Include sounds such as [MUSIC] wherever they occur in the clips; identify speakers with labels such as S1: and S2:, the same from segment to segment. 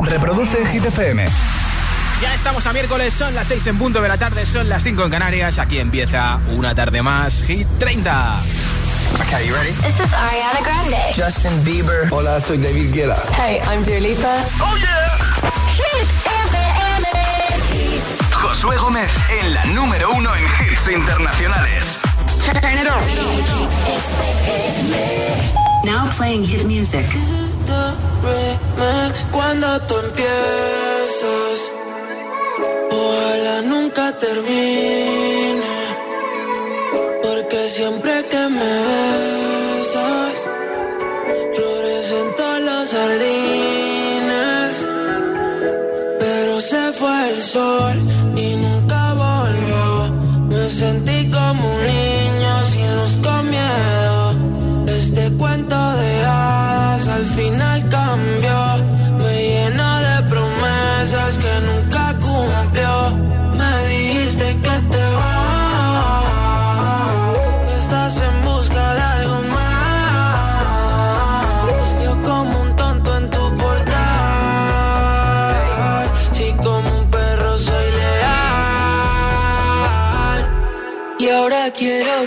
S1: Reproduce Hit FM.
S2: Ya estamos a miércoles, son las 6 en punto de la tarde, son las 5 en Canarias. Aquí empieza una tarde más, Hit 30.
S3: Okay, you ready?
S4: This is Ariana Grande.
S3: Justin Bieber.
S5: Hola, soy David Guetta.
S4: Hey, I'm Dua Lipa.
S1: Oh yeah.
S4: Hit FM.
S1: Josué Gómez en la número uno en hits internacionales.
S4: Turn it on.
S6: Now playing hit music.
S7: Cuando tú empiezas, ojalá nunca termine. Porque siempre que me besas,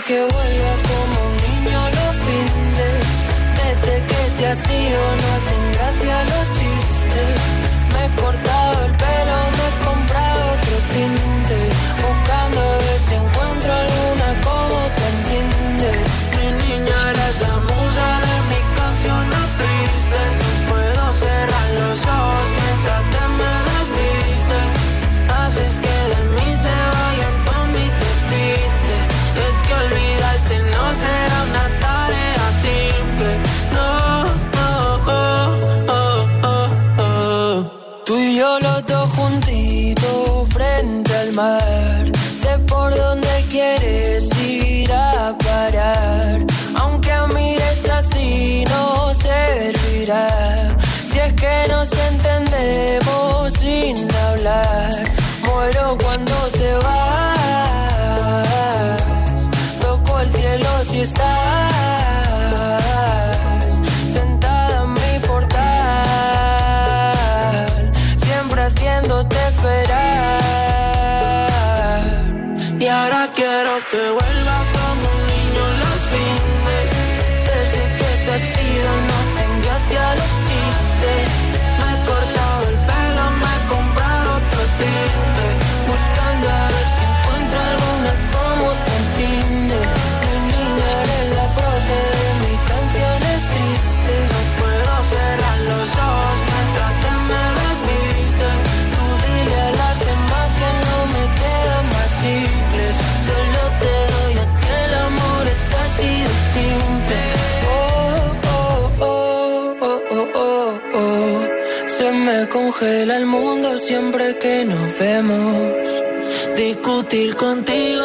S7: quiero que vuelva my siempre que nos vemos. Discutir contigo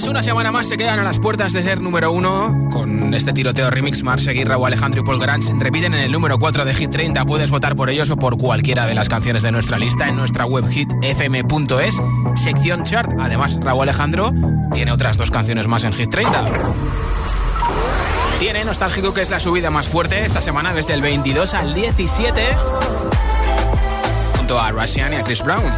S2: Pues una semana más se quedan a las puertas de ser número uno con este tiroteo remix. Mar Seguir, Raúl Alejandro y Paul Grant repiten en el número 4 de Hit 30. Puedes votar por ellos o por cualquiera de las canciones de nuestra lista en nuestra web hitfm.es, sección chart. Además, Raúl Alejandro tiene otras dos canciones más en Hit 30. Tiene Nostálgico, que es la subida más fuerte esta semana, desde el 22 al 17, junto a Russian y a Chris Brown.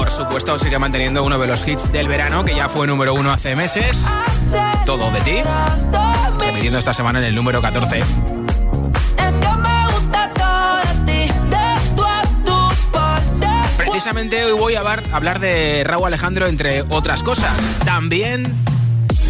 S2: Por supuesto sigue manteniendo uno de los hits del verano, que ya fue número uno hace meses, Todo de ti, repitiendo esta semana en el número 14.
S7: Es que me gusta todo de ti, de tú a tú, por
S2: precisamente hoy voy a hablar de Raúl Alejandro, entre otras cosas. También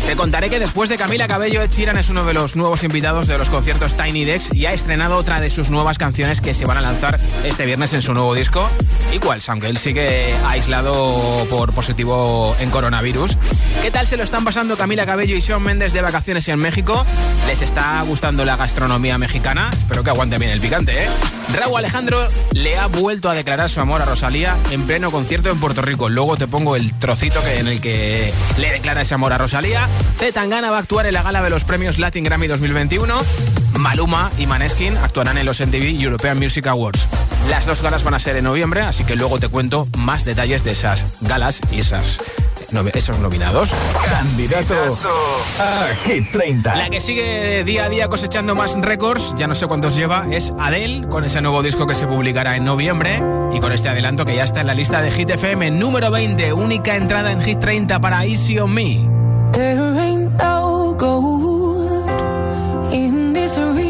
S2: te contaré que después de Camila Cabello, Ed Sheeran es uno de los nuevos invitados de los conciertos Tiny Dex y ha estrenado otra de sus nuevas canciones que se van a lanzar este viernes en su nuevo disco, Equals, aunque él sigue aislado por positivo en coronavirus. ¿Qué tal se lo están pasando Camila Cabello y Shawn Mendes de vacaciones en México? ¿Les está gustando la gastronomía mexicana? Espero que aguante bien el picante, ¿eh? Raúl Alejandro le ha vuelto a declarar su amor a Rosalía en pleno concierto en Puerto Rico. Luego te pongo el trocito que, en el que le declara ese amor a Rosalía. Z Tangana va a actuar en la gala de los premios Latin Grammy 2021. Maluma y Maneskin actuarán en los MTV European Music Awards. Las dos galas van a ser en noviembre, así que luego te cuento más detalles de esas galas y esas esos nominados.
S1: Candidato a Hit 30.
S2: La que sigue día a día cosechando más récords, ya no sé cuántos lleva, es Adele, con ese nuevo disco que se publicará en noviembre y con este adelanto que ya está en la lista de Hit FM número 20, única entrada en Hit 30 para Easy on Me.
S7: There ain't no gold in this river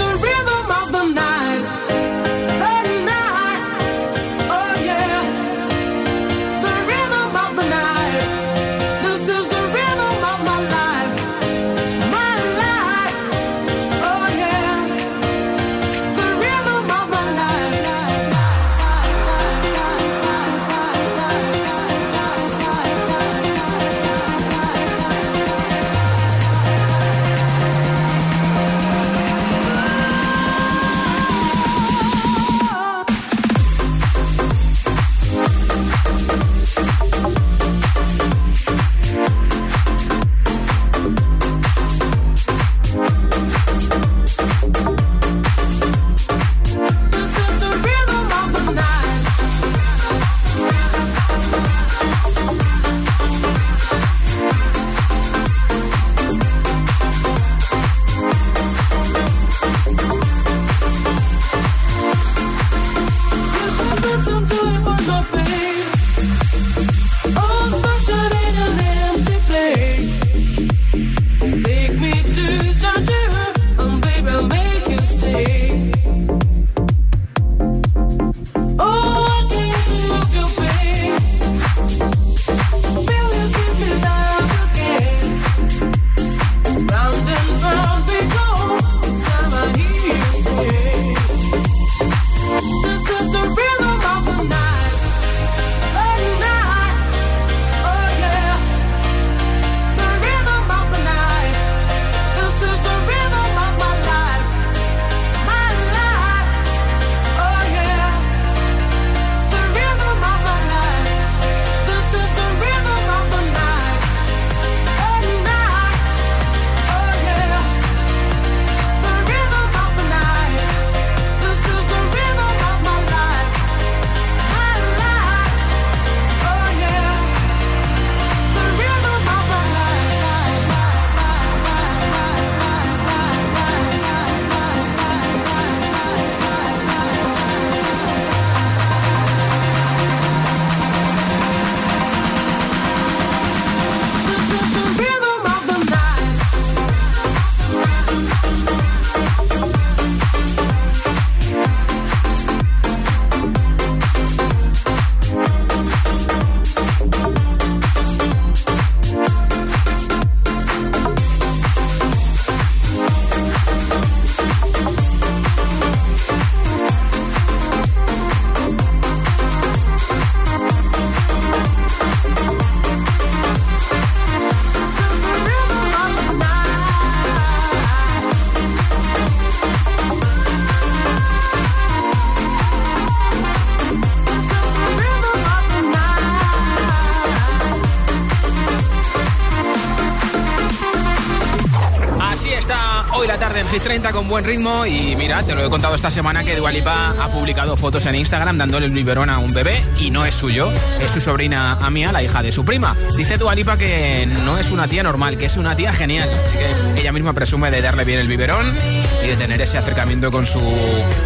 S2: Buen ritmo y mira, te lo he contado esta semana que Dualipa ha publicado fotos en Instagram dándole el biberón a un bebé y no es suyo, es su sobrina Amia, la hija de su prima. Dice Dualipa que no es una tía normal, que es una tía genial, así que ella misma presume de darle bien el biberón y de tener ese acercamiento con su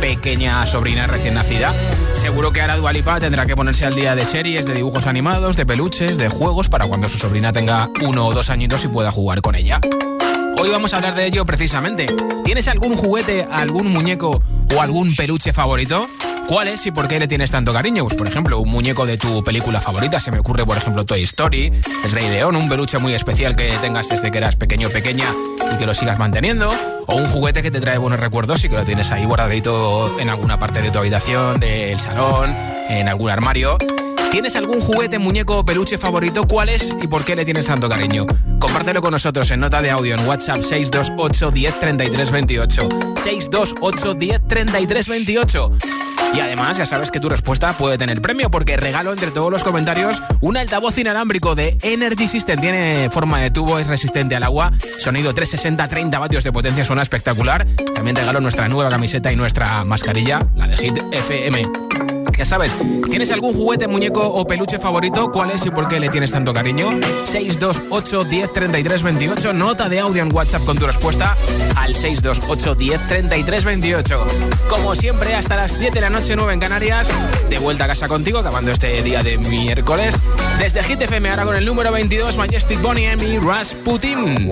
S2: pequeña sobrina recién nacida. Seguro que ahora Dualipa tendrá que ponerse al día de series, de dibujos animados, de peluches, de juegos para cuando su sobrina tenga uno o dos añitos y pueda jugar con ella. Hoy vamos a hablar de ello precisamente. ¿Tienes algún juguete, algún muñeco o algún peluche favorito? ¿Cuál es y por qué le tienes tanto cariño? Pues por ejemplo, un muñeco de tu película favorita. Se me ocurre, por ejemplo, Toy Story, es Rey León, un peluche muy especial que tengas desde que eras pequeño o pequeña y que lo sigas manteniendo. O un juguete que te trae buenos recuerdos y que lo tienes ahí guardadito en alguna parte de tu habitación, del salón, en algún armario. ¿Tienes algún juguete, muñeco o peluche favorito? ¿Cuál es y por qué le tienes tanto cariño? Compártelo con nosotros en nota de audio en WhatsApp 628 10 33 28. 628 10 33 28. Y además, ya sabes que tu respuesta puede tener premio porque regalo entre todos los comentarios un altavoz inalámbrico de Energy System. Tiene forma de tubo, es resistente al agua, sonido 360, 30 vatios de potencia, suena espectacular. También regalo nuestra nueva camiseta y nuestra mascarilla, la de Hit FM. Ya sabes, ¿tienes algún juguete, muñeco o peluche favorito? ¿Cuál es y por qué le tienes tanto cariño? 628 10 33 28. Nota de audio en WhatsApp con tu respuesta al 628 10 33 28. Como siempre, hasta las 10 de la noche, 9 en Canarias. De vuelta a casa contigo, acabando este día de miércoles. Desde Hit FM, ahora con el número 22, Majestic Bonnie M y Rasputin.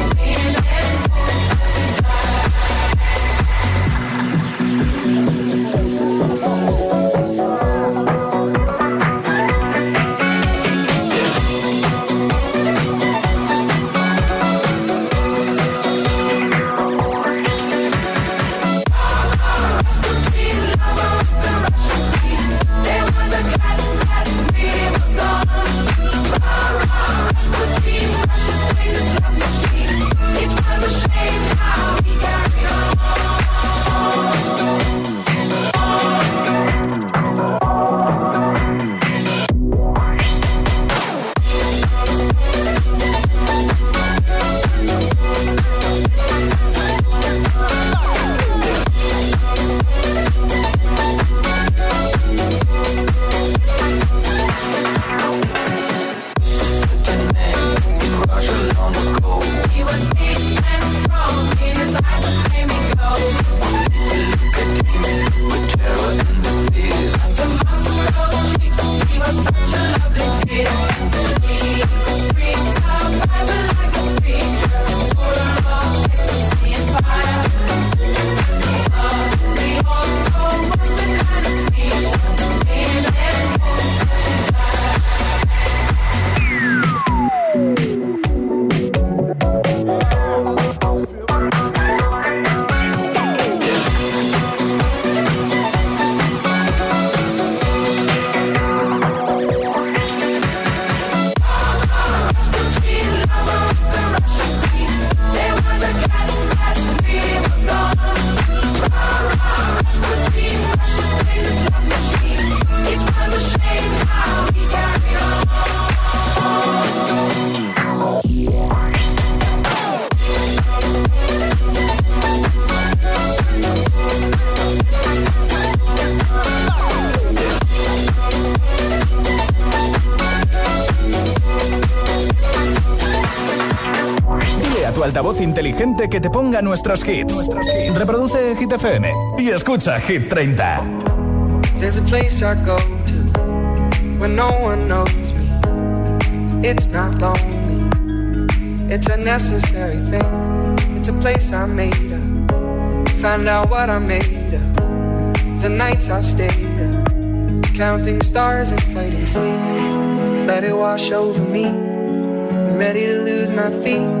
S5: altavoz inteligente que te ponga nuestros hits. Reproduce Hit FM y escucha Hit 30.
S8: There's a place I go to when no one knows me. It's not lonely. It's a necessary thing. It's a place I made up. Find out what I made of. The nights I've stayed up. Counting stars and fighting sleep. Let it wash over me. I'm ready to lose my feet.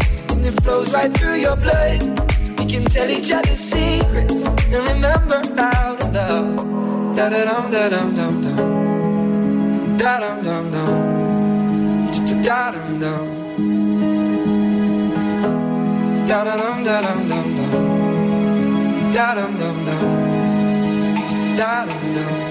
S8: and it flows right through your blood. We can tell each other secrets and remember how to love. Da da dum da dum dum dum. Da dum dum dum. Da dum dum. Da dum da dum dum dum. Da dum dum dum. Da dum dum.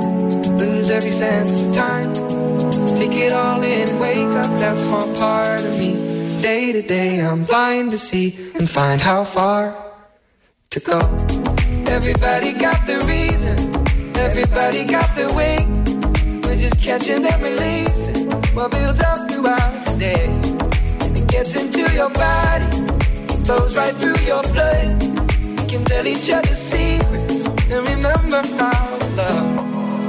S8: lose every sense of time. Take it all in, wake up that small part of me. Day to day, I'm blind to see and find how far to go. Everybody got the reason, everybody got the way. We're just catching and releasing what builds up throughout the day. And it gets into your body, flows right through your blood. We can tell each other secrets and remember how love.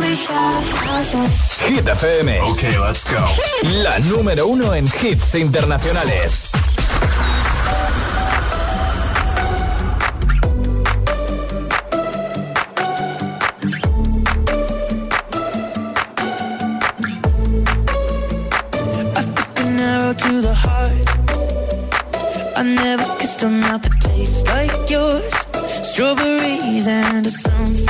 S5: Hit FM.
S1: Okay, let's go.
S5: La número uno en hits internacionales.
S7: I took an arrow to the heart. I never kissed a mouth that tastes like yours. Strawberries and something more.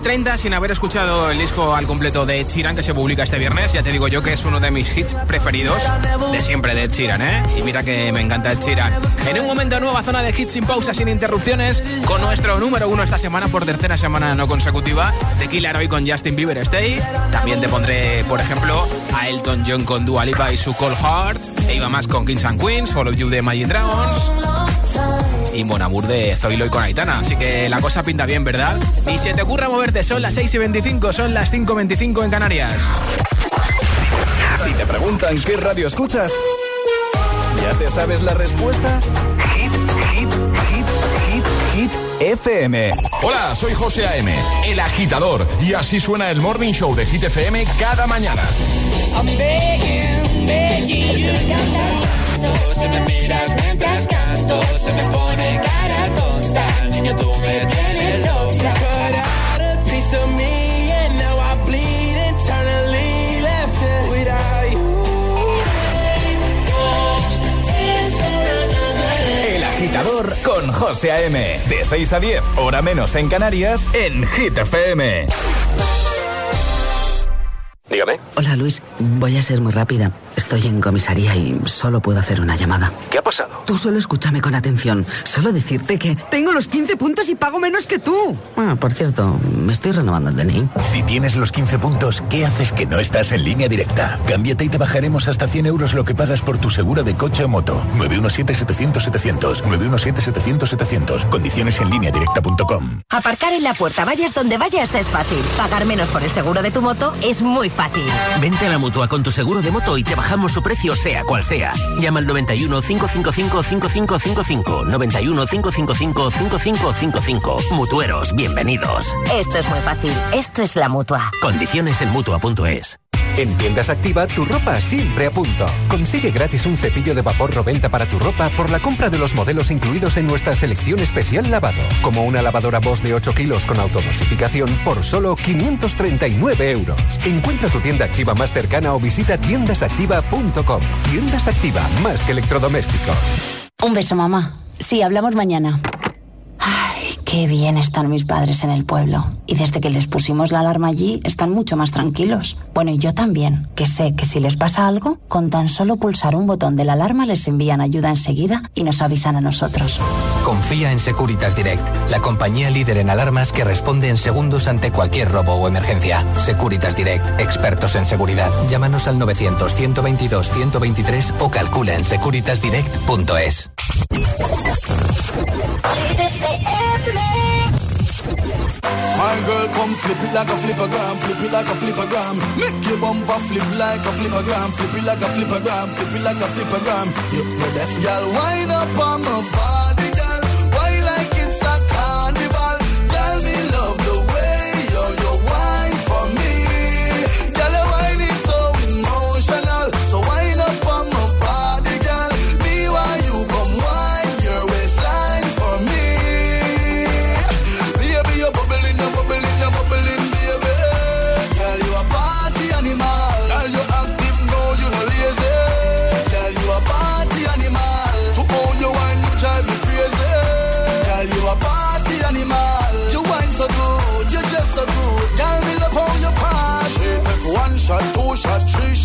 S2: 30 sin haber escuchado el disco al completo de Ed Sheeran que se publica este viernes. Ya te digo yo que es uno de mis hits preferidos de siempre de Ed Sheeran, ¿eh? Y mira que me encanta Ed Sheeran. En un momento, nueva zona de hits sin pausa, sin interrupciones, con nuestro número uno esta semana por tercera semana no consecutiva, de Killer hoy con Justin Bieber Stay. También te pondré, por ejemplo, a Elton John con Dua Lipa y su Cold Heart. E iba más con Kings and Queens, Follow You de Magic Dragons y Monamur de Zoilo y con Aitana. Así que la cosa pinta bien, ¿verdad? Y si te ocurra moverte, son las 6 y 25, son las 5 y 25 en Canarias.
S5: Si te preguntan qué radio escuchas, ¿ya te sabes la respuesta? Hit, hit, hit, hit, hit. FM.
S9: Hola, soy José A.M., el agitador, y así suena el Morning Show de Hit FM cada mañana.
S10: Si me miras mientras canto, se me pone cara tonta. Niño, tú me tienes loca. Cut out a piece of me and now I bleed internally left without you.
S5: El agitador con José A.M. De 6 a 10, hora menos en Canarias, en Hit FM.
S11: Dígame.
S12: Hola Luis, voy a ser muy rápida. Estoy en comisaría y solo puedo hacer una llamada.
S11: ¿Qué ha pasado?
S12: Tú solo escúchame con atención. Solo decirte que tengo los 15 puntos y pago menos que tú. Ah, por cierto, me estoy renovando el DNI.
S13: Si tienes los 15 puntos, ¿qué haces que no estás en línea directa? Cámbiate y te bajaremos hasta 100 euros lo que pagas por tu segura de coche o moto. 917-700-700. 917-700-700. Condiciones en línea directa.com.
S14: Aparcar en la puerta, vayas donde vayas, es fácil. Pagar menos por el seguro de tu moto es muy fácil.
S15: Vente a la mutua con tu seguro de moto y te bajamos su precio, sea cual sea. Llama al 91 555 5555. 91 555 5555. Mutueros, bienvenidos.
S14: Esto es muy fácil. Esto es la mutua.
S15: Condiciones en mutua.es.
S16: En Tiendas Activa, tu ropa siempre a punto. Consigue gratis un cepillo de vapor Roventa para tu ropa por la compra de los modelos incluidos en nuestra selección especial lavado, como una lavadora Bosch de 8 kilos con automosificación por solo 539 euros. Encuentra tu tienda activa más cercana o visita tiendasactiva.com. Tiendas Activa, más que electrodomésticos.
S17: Un beso, mamá. Sí, hablamos mañana. Ay, qué bien están mis padres en el pueblo. Y desde que les pusimos la alarma allí, están mucho más tranquilos. Bueno, y yo también, que sé que si les pasa algo, con tan solo pulsar un botón de la alarma les envían ayuda enseguida y nos avisan a nosotros.
S18: Confía en Securitas Direct, la compañía líder en alarmas que responde en segundos ante cualquier robo o emergencia. Securitas Direct, expertos en seguridad. Llámanos al 900-122-123 o calcula en securitasdirect.es. [LAUGHS]
S10: My girl, come flip it like a flippergram, flip it like a flippergram. Make your bumper flip like a flippergram, flip it like a flippergram, flip it like a flippergram. You know that, girl, wind up on my body,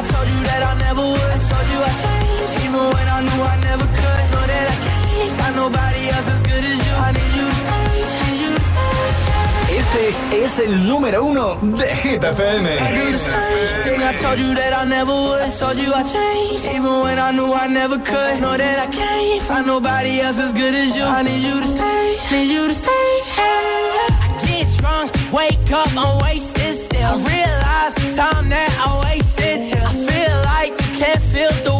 S7: I told you that I never would. Told you I changed, even when I knew I never could. Know that I can't find nobody else as good as you. I need you to stay, need you to stay.
S5: Este es el número uno de Hit FM.
S7: I do the same thing I told you that I never would. Told you I changed, even when I knew I never could. Know that I can't find nobody else as good as you. I need you to stay, need you to stay. I get drunk, wake up, I'm wasted still. I realize the time that I wasted feel the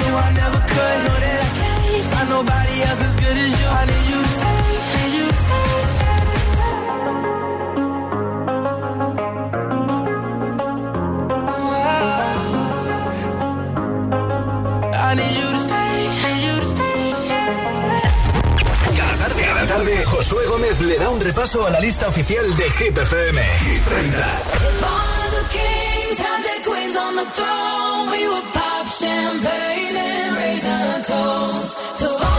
S7: Knew I never could. Know that I can't find nobody else as good as you. I need you to stay, need you to stay. I need you to stay, need you to stay.
S5: Cada tarde, cada tarde, Josué Gómez le da un repaso a la lista oficial de Hit FM. Hit 30.
S11: All the kings had their queens on the throne. We would pop champagne and raise a toast to all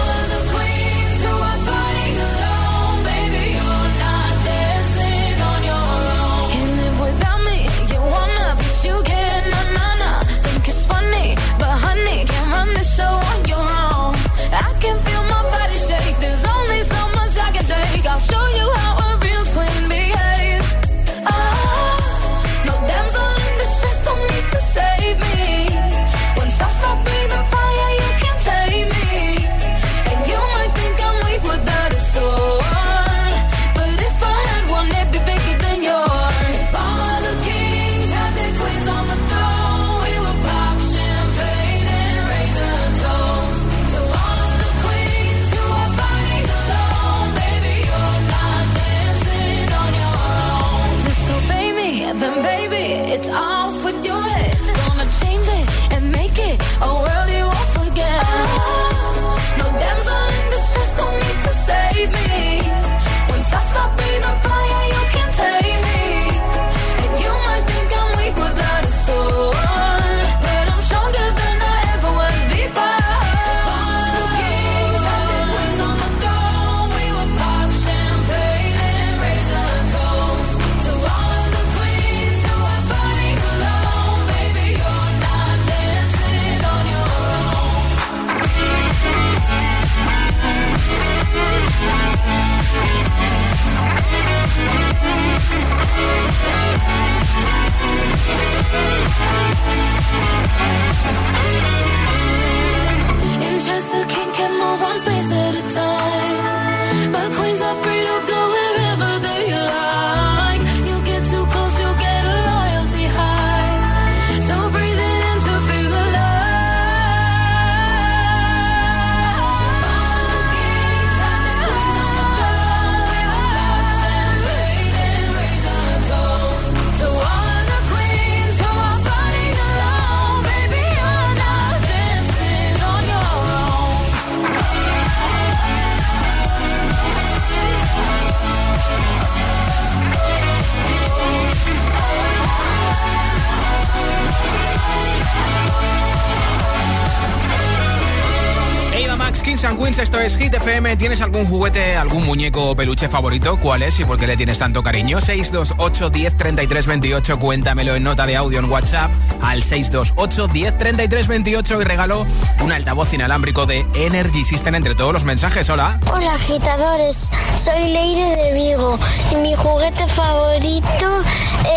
S11: FM. ¿Tienes algún juguete, algún muñeco o peluche favorito? ¿Cuál es y por qué le tienes tanto cariño? 628 10 33 28. Cuéntamelo en nota de audio en WhatsApp al 628 10 33 28 y regalo un altavoz inalámbrico de Energy System entre todos los mensajes. Hola.
S19: Hola, agitadores. Soy Leire de Vigo y mi juguete favorito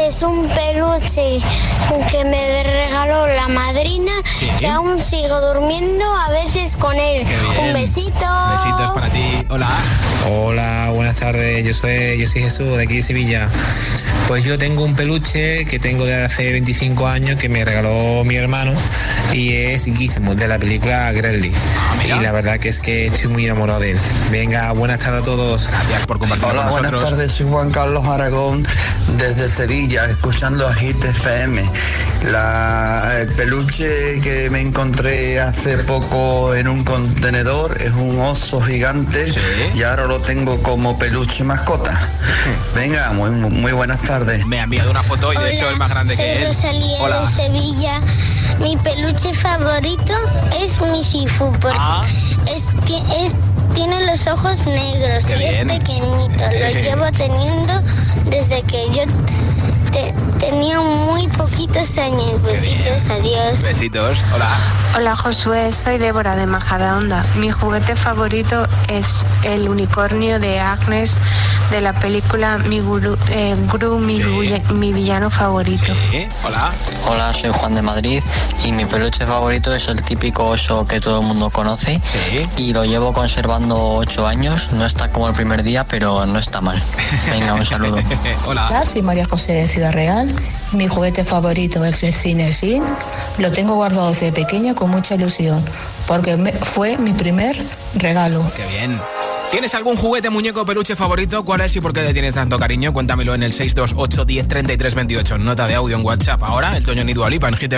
S19: es un peluche que me regaló la madrina y aún sigo durmiendo a veces con él. Un besito.
S11: Para ti. Hola.
S20: Hola, buenas tardes. Yo soy, yo soy Jesús de aquí de Sevilla. Pues yo tengo un peluche que tengo de hace 25 años que me regaló mi hermano y es Gizmo de la película Gremlin. y la verdad que es que estoy muy enamorado de él. Venga, buenas tardes a todos.
S11: Gracias por compartir
S21: Hola,
S11: con nosotros.
S21: buenas tardes. Soy Juan Carlos Aragón desde Sevilla, escuchando a Hit FM. La, el peluche que me encontré hace poco en un contenedor es un oso gigante y ahora lo tengo como peluche mascota. Venga, muy, muy buenas tardes.
S11: Me ha enviado una foto y de hecho es más grande
S19: Soy
S11: que él.
S19: Rosalía
S11: Hola.
S19: de Sevilla. Mi peluche favorito es mi Sifu porque
S11: Ah.
S19: es, es- tiene los ojos negros
S11: Qué
S19: y
S11: bien.
S19: es pequeñito. Lo [LAUGHS] llevo teniendo desde que yo te- tenía muy poquitos años. Besitos, adiós.
S11: Besitos. Hola.
S22: Hola Josué, soy Débora de Majadahonda. Mi juguete favorito es el unicornio de Agnes de la película Mi Guru, eh, Gru, mi, guya- mi villano favorito.
S11: Hola.
S23: Hola, soy Juan de Madrid y mi peluche favorito es el típico oso que todo el mundo conoce y lo llevo conservando ocho años. No está como el primer día, pero no está mal. Venga, un saludo. [LAUGHS]
S11: Hola.
S24: soy María José de Ciudad Real. Mi juguete favorito es el Cinesin. Lo tengo guardado desde pequeña con mucha ilusión porque me- fue mi primer regalo.
S11: Qué bien. ¿Tienes algún juguete, muñeco peluche favorito? ¿Cuál es y por qué le tienes tanto cariño? Cuéntamelo en el 628 10 33 28. Nota de audio en WhatsApp. Ahora, el Toño Nido Alipa en Hit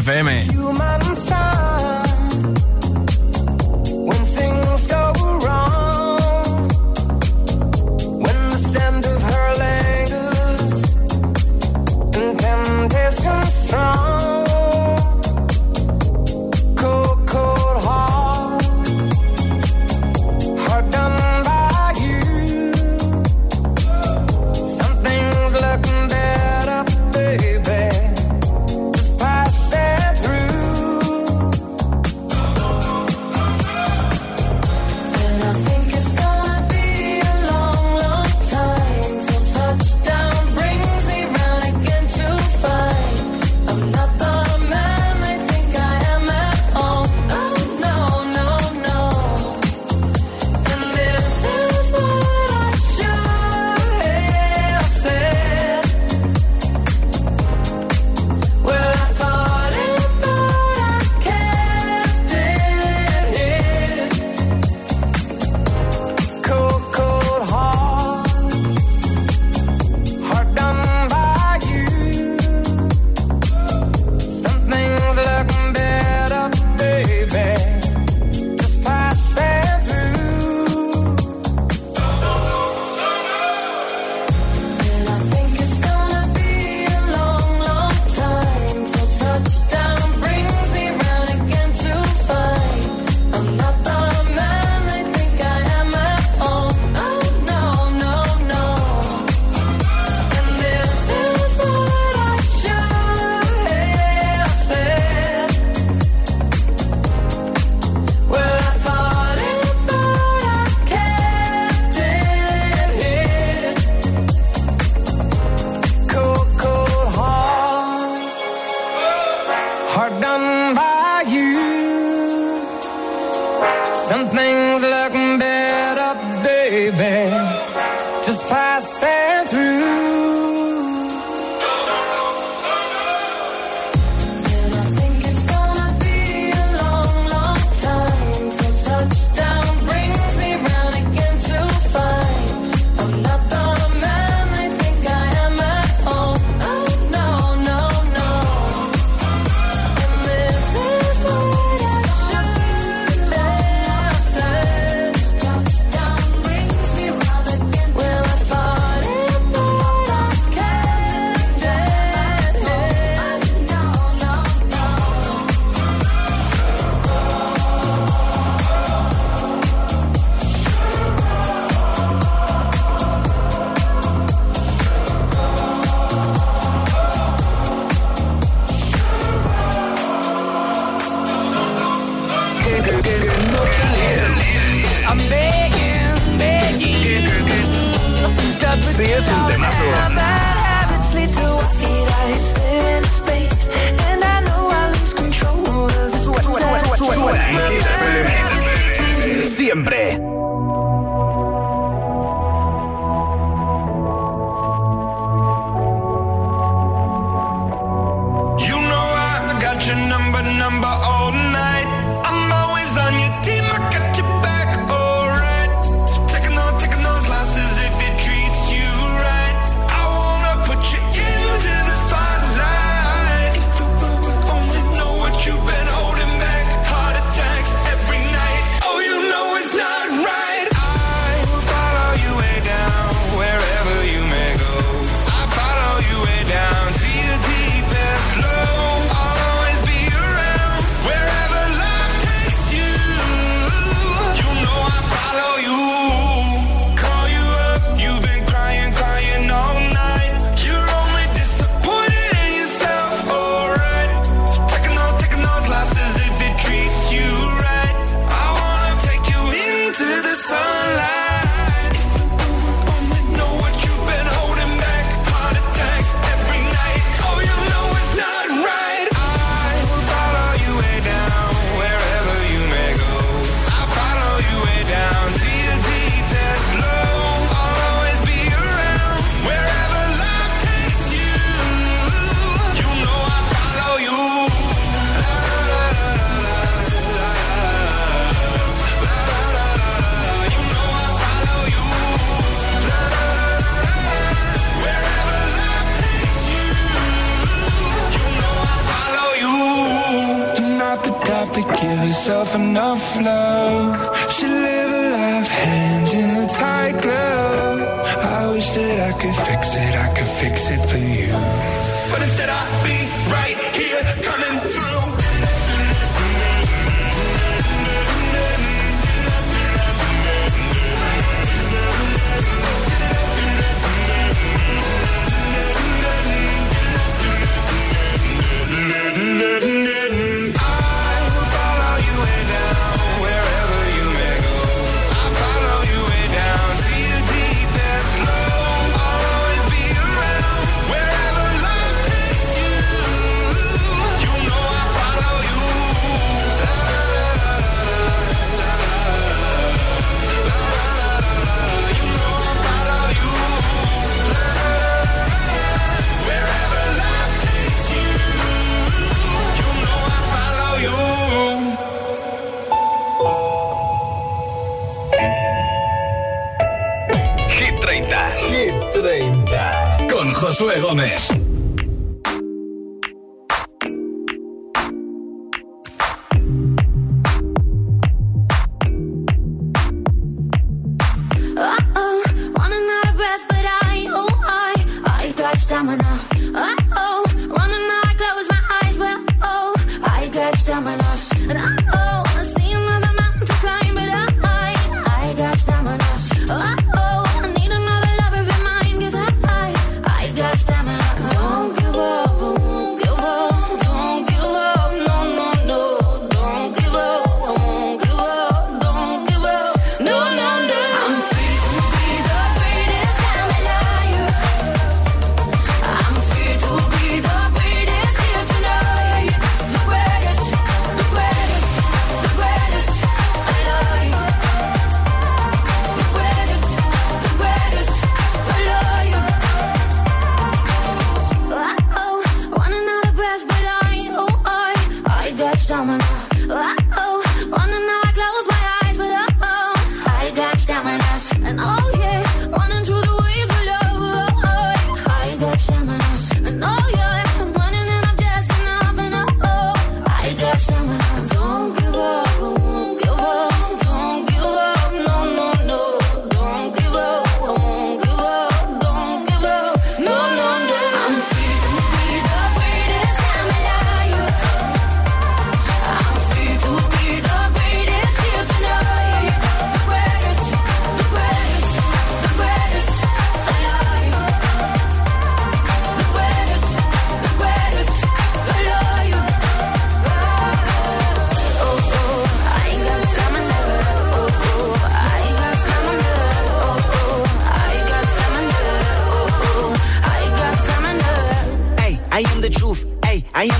S11: Josué Gómez.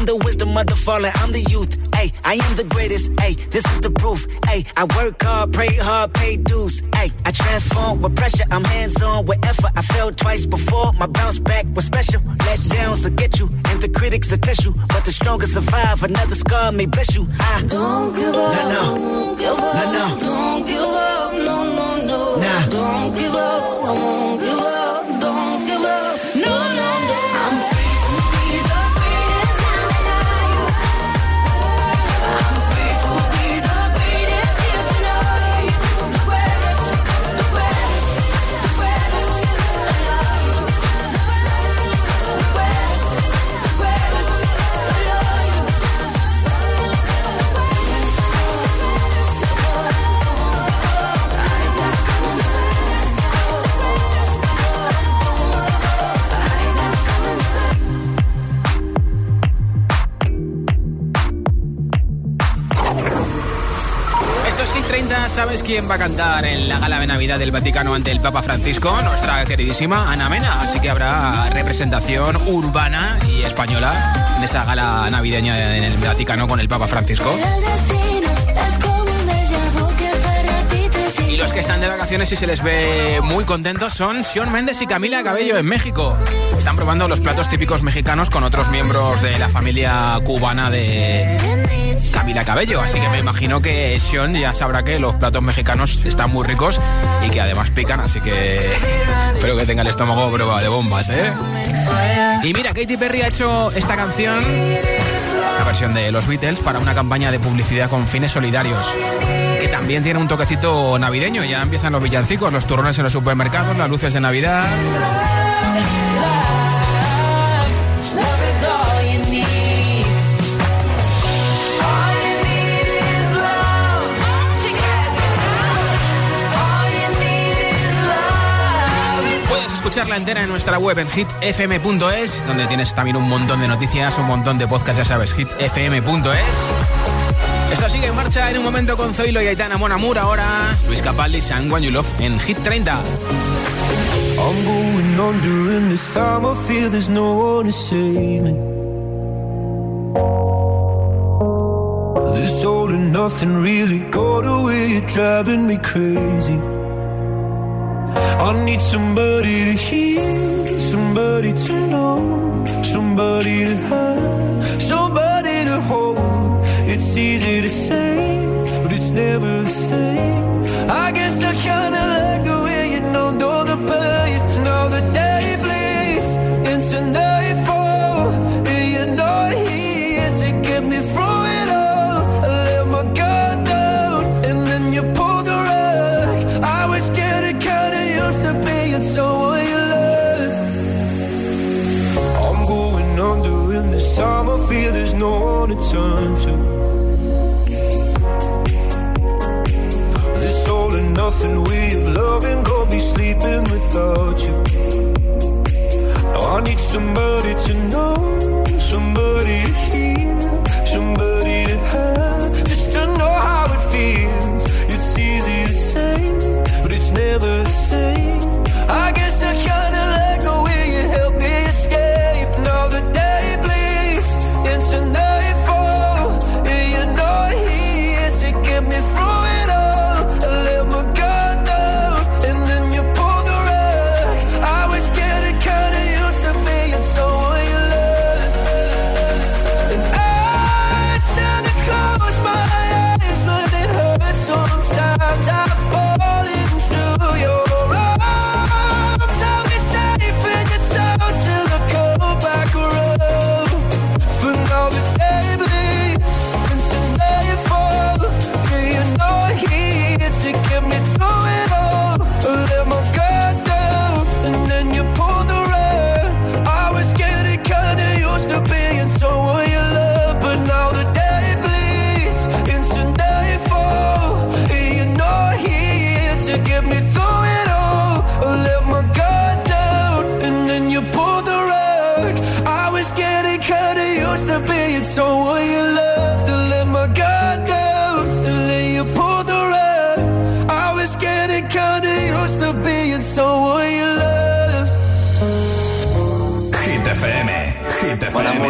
S25: Ay, I am the wisdom of the fallen. I'm the youth. Hey, I am the greatest. Hey, this is the proof. Hey, I work hard, pray hard, pay dues. Hey, I transform with pressure. I'm hands on with effort. I failed twice before. My bounce back was special. Let downs will get you, and the critics will test you. But the strongest survive. Another scar may bless you. I
S11: don't give up.
S25: No, no.
S11: Don't give up.
S25: No, no.
S11: Don't give up. No, no, no.
S25: Nah.
S11: Don't give up. I won't
S2: ¿Sabes quién va a cantar en la gala de Navidad del Vaticano ante el Papa Francisco? Nuestra queridísima Ana Mena. Así que habrá representación urbana y española en esa gala navideña en el Vaticano con el Papa Francisco. Y los que están de vacaciones y se les ve muy contentos son Sean Méndez y Camila Cabello en México. Están probando los platos típicos mexicanos con otros miembros de la familia cubana de Camila Cabello. Así que me imagino que Sean ya sabrá que los platos mexicanos están muy ricos y que además pican. Así que [LAUGHS] espero que tenga el estómago prueba de bombas, ¿eh? Y mira, Katy Perry ha hecho esta canción, la versión de los Beatles, para una campaña de publicidad con fines solidarios. También tiene un toquecito navideño. Ya empiezan los villancicos, los turrones en los supermercados, las luces de Navidad. Puedes escucharla entera en nuestra web en hitfm.es, donde tienes también un montón de noticias, un montón de podcasts, ya sabes, hitfm.es. Esto sigue en marcha en un momento con Zoilo y Aitana Monamur. Ahora Luis Capaldi, Someone You Love en Hit 30.
S7: I'm going under and this time I feel there's no one to save me. This all and nothing really got away, you're driving me crazy. I need somebody to hear, somebody to know, somebody to have, somebody. It's easy to say, but it's never the same. I guess I kinda like the way you know, know the pain. Without you. Now I need somebody to know,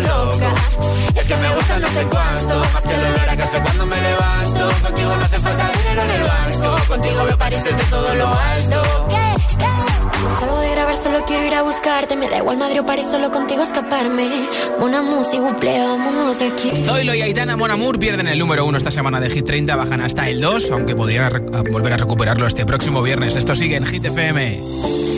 S26: loca. Es que me gusta no sé cuánto, más que el olor a café cuando me levanto. Contigo no hace falta dinero en el banco, contigo veo París desde todo lo alto.
S11: Salgo de grabar, solo quiero ir a buscarte. Me da igual Madrid o París, solo contigo escaparme. Mona música, buple, vámonos de aquí.
S2: Zoilo y Aitana Monamur pierden el número uno esta semana de Hit 30, bajan hasta el 2, aunque podrían volver a recuperarlo este próximo viernes. Esto sigue en Hit FM.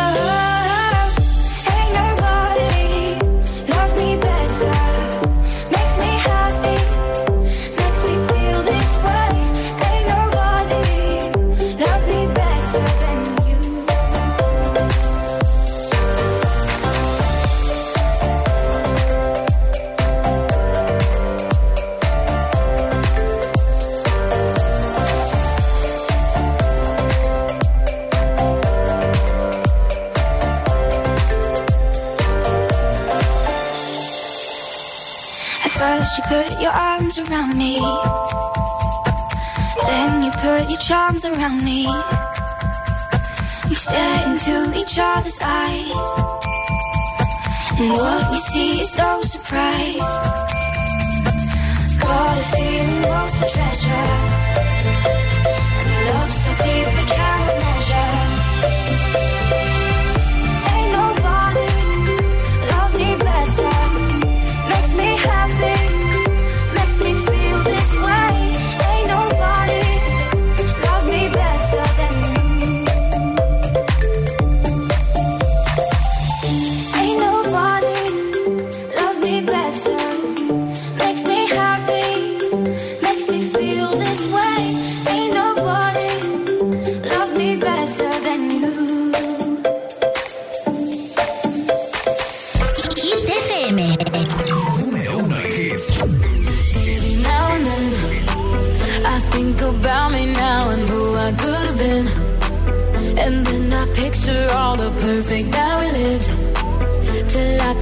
S11: Your arms around me. Then you put your charms around me. We stare into each other's eyes. And what we see is no surprise. Got a feeling lost treasure.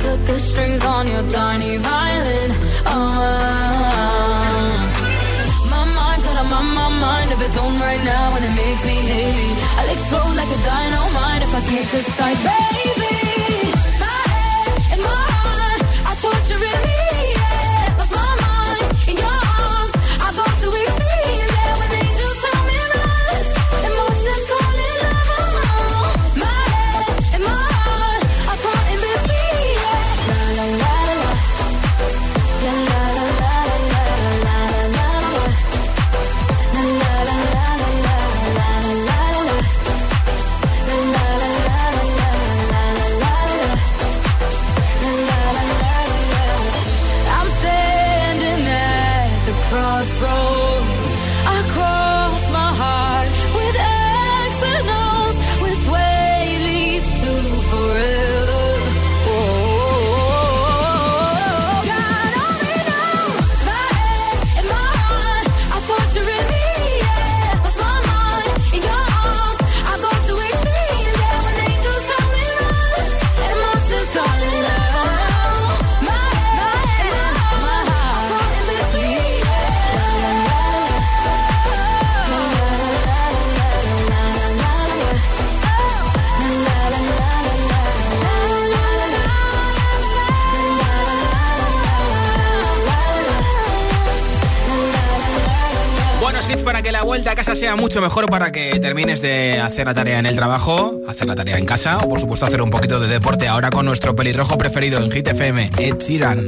S11: Cut the strings on your tiny violin. Oh, my mind's got a my, my mind of its own right now, and it makes me me. I'll explode like a dynamite if I can't decide, baby.
S2: Sea mucho mejor para que termines de hacer la tarea en el trabajo, hacer la tarea en casa o por supuesto hacer un poquito de deporte ahora con nuestro pelirrojo preferido en Hit FM, Ed Sheeran.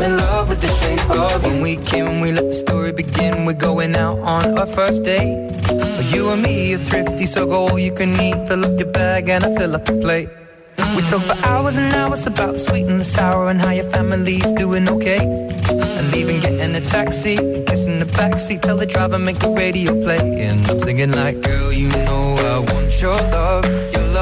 S8: I'm in love with the shape of you. When we came, we let the story begin. We're going out on our first date. You and me are thrifty, so go all you can eat. Fill up your bag and I fill up the plate. We talk for hours and hours about the sweet and the sour and how your family's doing okay. And leaving, getting a taxi, kissing the backseat, tell the driver make the radio play. And I'm singing like, girl, you know I want your love. Your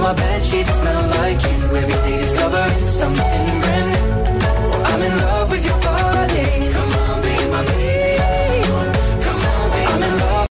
S8: my bed sheets smell
S7: like you. Every day discover something brand new. I'm in love with your.